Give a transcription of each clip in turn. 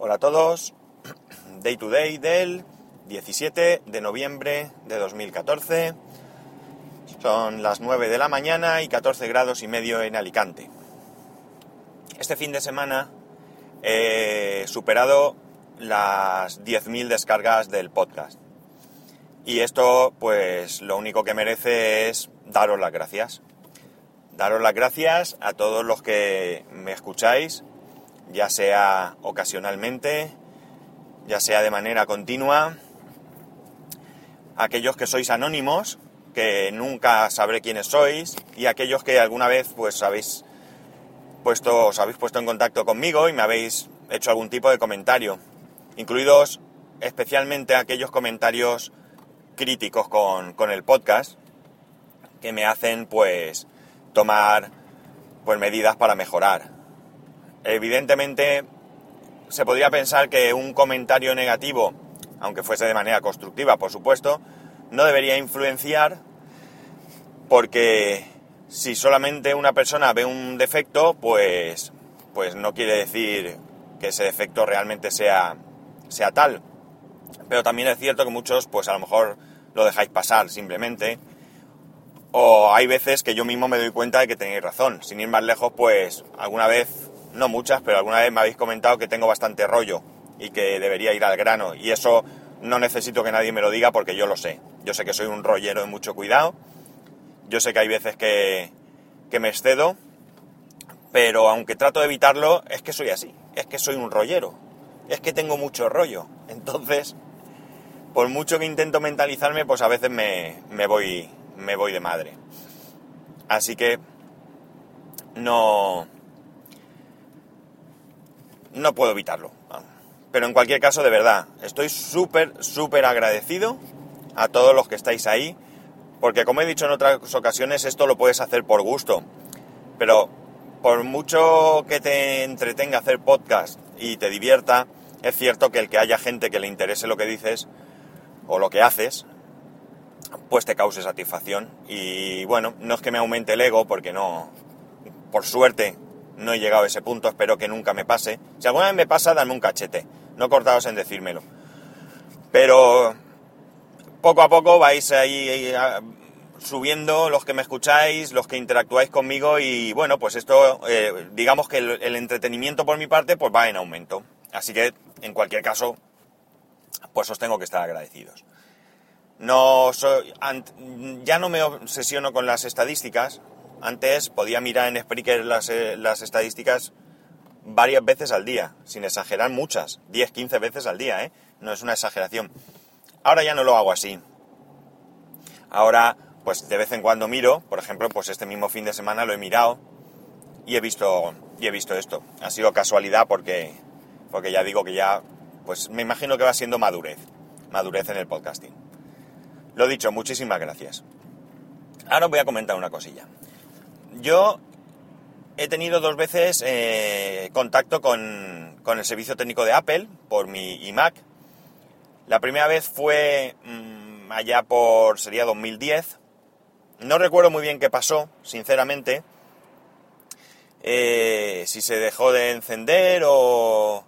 Hola a todos, Day to Day del 17 de noviembre de 2014. Son las 9 de la mañana y 14 grados y medio en Alicante. Este fin de semana he superado las 10.000 descargas del podcast. Y esto, pues, lo único que merece es daros las gracias. Daros las gracias a todos los que me escucháis, ya sea ocasionalmente, ya sea de manera continua, aquellos que sois anónimos, que nunca sabré quiénes sois, y aquellos que alguna vez pues habéis puesto, os habéis puesto en contacto conmigo y me habéis hecho algún tipo de comentario, incluidos especialmente aquellos comentarios críticos con, con el podcast, que me hacen pues tomar pues medidas para mejorar. Evidentemente, se podría pensar que un comentario negativo, aunque fuese de manera constructiva, por supuesto, no debería influenciar porque si solamente una persona ve un defecto, pues, pues no quiere decir que ese defecto realmente sea, sea tal. Pero también es cierto que muchos, pues a lo mejor lo dejáis pasar simplemente. O hay veces que yo mismo me doy cuenta de que tenéis razón. Sin ir más lejos, pues alguna vez no muchas, pero alguna vez me habéis comentado que tengo bastante rollo y que debería ir al grano. Y eso no necesito que nadie me lo diga porque yo lo sé. Yo sé que soy un rollero de mucho cuidado. Yo sé que hay veces que, que me excedo. Pero aunque trato de evitarlo, es que soy así. Es que soy un rollero. Es que tengo mucho rollo. Entonces, por mucho que intento mentalizarme, pues a veces me, me voy, me voy de madre. Así que no, no puedo evitarlo. Pero en cualquier caso, de verdad, estoy súper, súper agradecido a todos los que estáis ahí, porque como he dicho en otras ocasiones, esto lo puedes hacer por gusto. Pero por mucho que te entretenga hacer podcast y te divierta, es cierto que el que haya gente que le interese lo que dices o lo que haces, pues te cause satisfacción. Y bueno, no es que me aumente el ego, porque no, por suerte, no he llegado a ese punto, espero que nunca me pase. Si alguna vez me pasa, dame un cachete, no cortados en decírmelo. Pero poco a poco vais ahí subiendo los que me escucháis, los que interactuáis conmigo y bueno, pues esto, eh, digamos que el, el, entretenimiento por mi parte, pues va en aumento. Así que, en cualquier caso, pues os tengo que estar agradecidos. No soy, ya no me obsesiono con las estadísticas, antes podía mirar en Spreaker las, eh, las, estadísticas varias veces al día, sin exagerar muchas, 10, 15 veces al día, ¿eh? No es una exageración. Ahora ya no lo hago así. Ahora, pues de vez en cuando miro, por ejemplo, pues este mismo fin de semana lo he mirado y he visto, y he visto esto. Ha sido casualidad porque, porque ya digo que ya, pues me imagino que va siendo madurez, madurez en el podcasting. Lo dicho, muchísimas gracias. Ahora os voy a comentar una cosilla yo he tenido dos veces eh, contacto con, con, el servicio técnico de Apple por mi iMac. La primera vez fue mmm, allá por, sería 2010. No recuerdo muy bien qué pasó, sinceramente. Eh, si se dejó de encender o...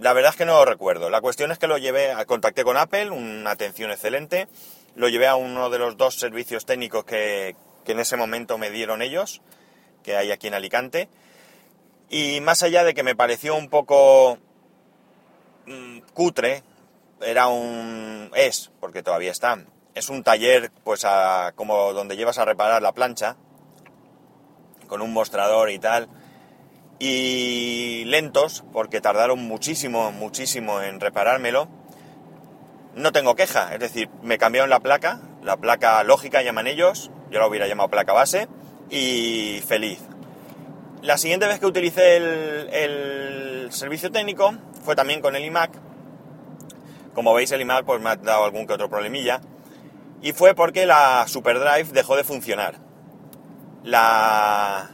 La verdad es que no lo recuerdo. La cuestión es que lo llevé, contacté con Apple, una atención excelente. Lo llevé a uno de los dos servicios técnicos que, que en ese momento me dieron ellos, que hay aquí en Alicante. Y más allá de que me pareció un poco mmm, cutre, era un... es, porque todavía está, es un taller pues a, como donde llevas a reparar la plancha, con un mostrador y tal, y lentos, porque tardaron muchísimo, muchísimo en reparármelo. No tengo queja, es decir, me cambiaron la placa, la placa lógica llaman ellos, yo la hubiera llamado placa base, y feliz. La siguiente vez que utilicé el, servicio técnico fue también con el iMac. Como veis el iMac pues me ha dado algún que otro problemilla. Y fue porque la SuperDrive dejó de funcionar. La...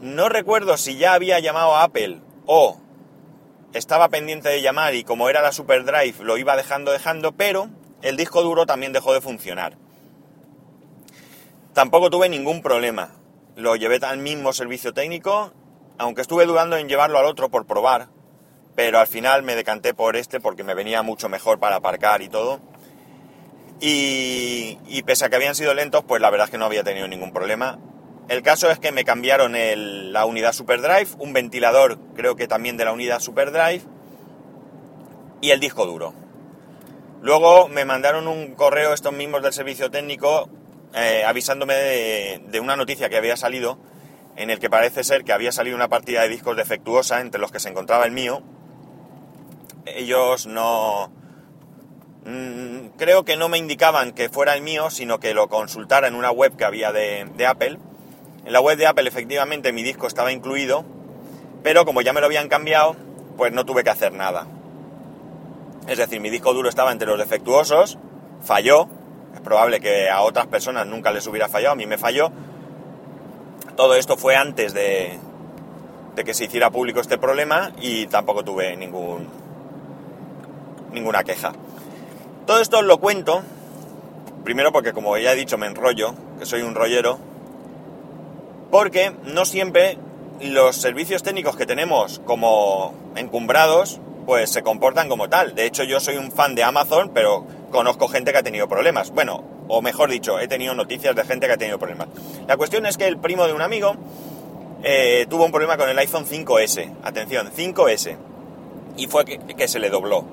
No recuerdo si ya había llamado a Apple o estaba pendiente de llamar y como era la SuperDrive lo iba dejando, dejando, pero el disco duro también dejó de funcionar. Tampoco tuve ningún problema. Lo llevé al mismo servicio técnico, aunque estuve dudando en llevarlo al otro por probar, pero al final me decanté por este porque me venía mucho mejor para aparcar y todo. Y, pese a que habían sido lentos, pues la verdad es que no había tenido ningún problema. El caso es que me cambiaron la unidad SuperDrive, un ventilador creo que también de la unidad SuperDrive y el disco duro. Luego me mandaron un correo estos mismos del servicio técnico eh, avisándome de, una noticia que había salido en el que parece ser que había salido una partida de discos defectuosa entre los que se encontraba el mío. Ellos no... Mm, creo que no me indicaban que fuera el mío, sino que lo consultara en una web que había de, de Apple en la web de Apple efectivamente mi disco estaba incluido, pero como ya me lo habían cambiado, pues no tuve que hacer nada. Es decir, mi disco duro estaba entre los defectuosos, falló, es probable que a otras personas nunca les hubiera fallado, a mí me falló. Todo esto fue antes de, de que se hiciera público este problema y tampoco tuve ningún, ninguna queja. Todo esto os lo cuento, primero porque como ya he dicho me enrollo, que soy un rollero, porque no siempre los servicios técnicos que tenemos como encumbrados pues se comportan como tal. De hecho, yo soy un fan de Amazon, pero conozco gente que ha tenido problemas. Bueno, o mejor dicho, he tenido noticias de gente que ha tenido problemas. La cuestión es que el primo de un amigo eh, tuvo un problema con el iPhone 5S. Atención, 5S. Y fue que, que se le dobló.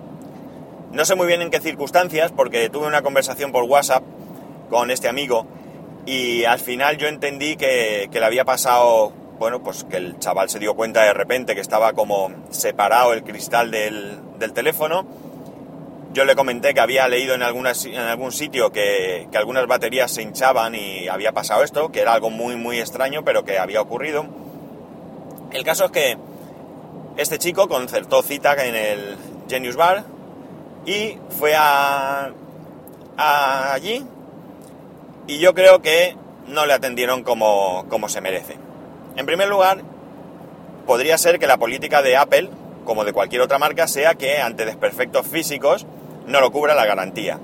No sé muy bien en qué circunstancias, porque tuve una conversación por WhatsApp con este amigo y al final yo entendí que, le había pasado, bueno, pues que el chaval se dio cuenta de repente que estaba como separado el cristal del, teléfono. Yo le comenté que había leído en, en algún sitio que, que, algunas baterías se hinchaban y había pasado esto, que era algo muy, muy extraño, pero que había ocurrido. El caso es que este chico concertó cita en el Genius Bar y fue a, a allí y yo creo que no le atendieron como, se merece. En primer lugar, podría ser que la política de Apple, como de cualquier otra marca, sea que ante desperfectos físicos no lo cubra la garantía.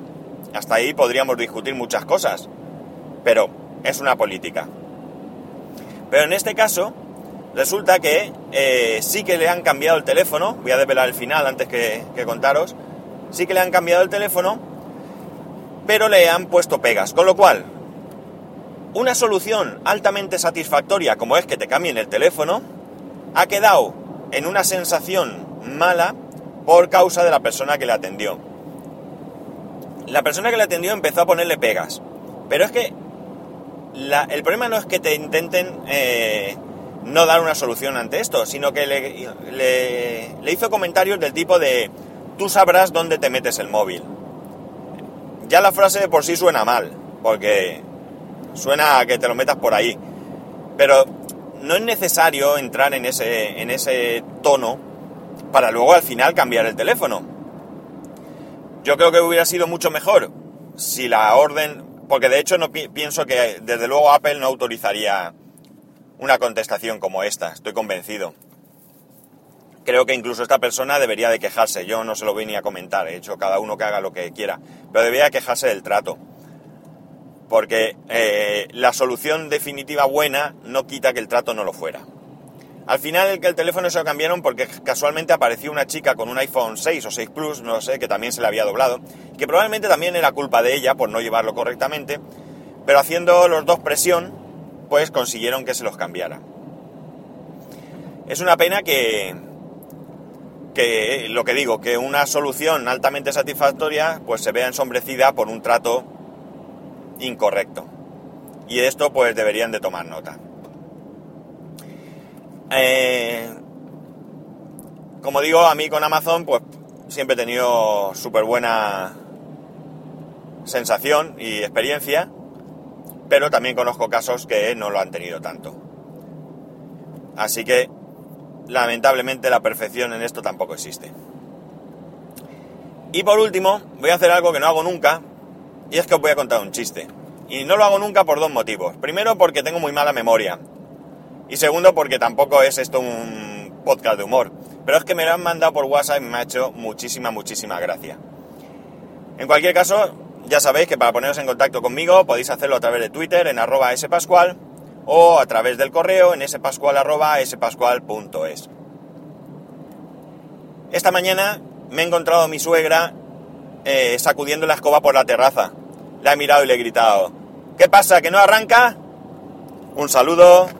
Hasta ahí podríamos discutir muchas cosas, pero es una política. Pero en este caso, resulta que eh, sí que le han cambiado el teléfono, voy a desvelar el final antes que, que contaros, sí que le han cambiado el teléfono pero le han puesto pegas. Con lo cual, una solución altamente satisfactoria como es que te cambien el teléfono, ha quedado en una sensación mala por causa de la persona que le atendió. La persona que le atendió empezó a ponerle pegas. Pero es que el problema no es que te intenten eh, no dar una solución ante esto, sino que le, le hizo comentarios del tipo de tú sabrás dónde te metes el móvil ya la frase de por sí suena mal, porque suena a que te lo metas por ahí. Pero no es necesario entrar en ese, en ese tono para luego al final cambiar el teléfono. Yo creo que hubiera sido mucho mejor si la orden, porque de hecho no pienso que desde luego Apple no autorizaría una contestación como esta, estoy convencido creo que incluso esta persona debería de quejarse. Yo no se lo voy ni a comentar, he hecho cada uno que haga lo que quiera, pero debería quejarse del trato. Porque eh, la solución definitiva buena no quita que el trato no lo fuera. Al final el, el teléfono se lo cambiaron porque casualmente apareció una chica con un iPhone 6 o 6 Plus, no sé, que también se le había doblado, que probablemente también era culpa de ella por no llevarlo correctamente, pero haciendo los dos presión, pues consiguieron que se los cambiara. Es una pena que, que lo que digo, que una solución altamente satisfactoria pues se vea ensombrecida por un trato incorrecto. Y esto pues deberían de tomar nota. Eh, como digo, a mí con Amazon pues siempre he tenido súper buena sensación y experiencia, pero también conozco casos que no lo han tenido tanto. Así que lamentablemente la perfección en esto tampoco existe. Y por último, voy a hacer algo que no hago nunca, y es que os voy a contar un chiste. Y no lo hago nunca por dos motivos. Primero, porque tengo muy mala memoria. Y segundo, porque tampoco es esto un podcast de humor. Pero es que me lo han mandado por WhatsApp y me ha hecho muchísima, muchísima gracia. En cualquier caso, ya sabéis que para poneros en contacto conmigo podéis hacerlo a través de Twitter en arroba spascual o a través del correo en spascual.es. Esta mañana me he encontrado a mi suegra eh, sacudiendo la escoba por la terraza. La he mirado y le he gritado, ¿qué pasa? ¿Que no arranca? Un saludo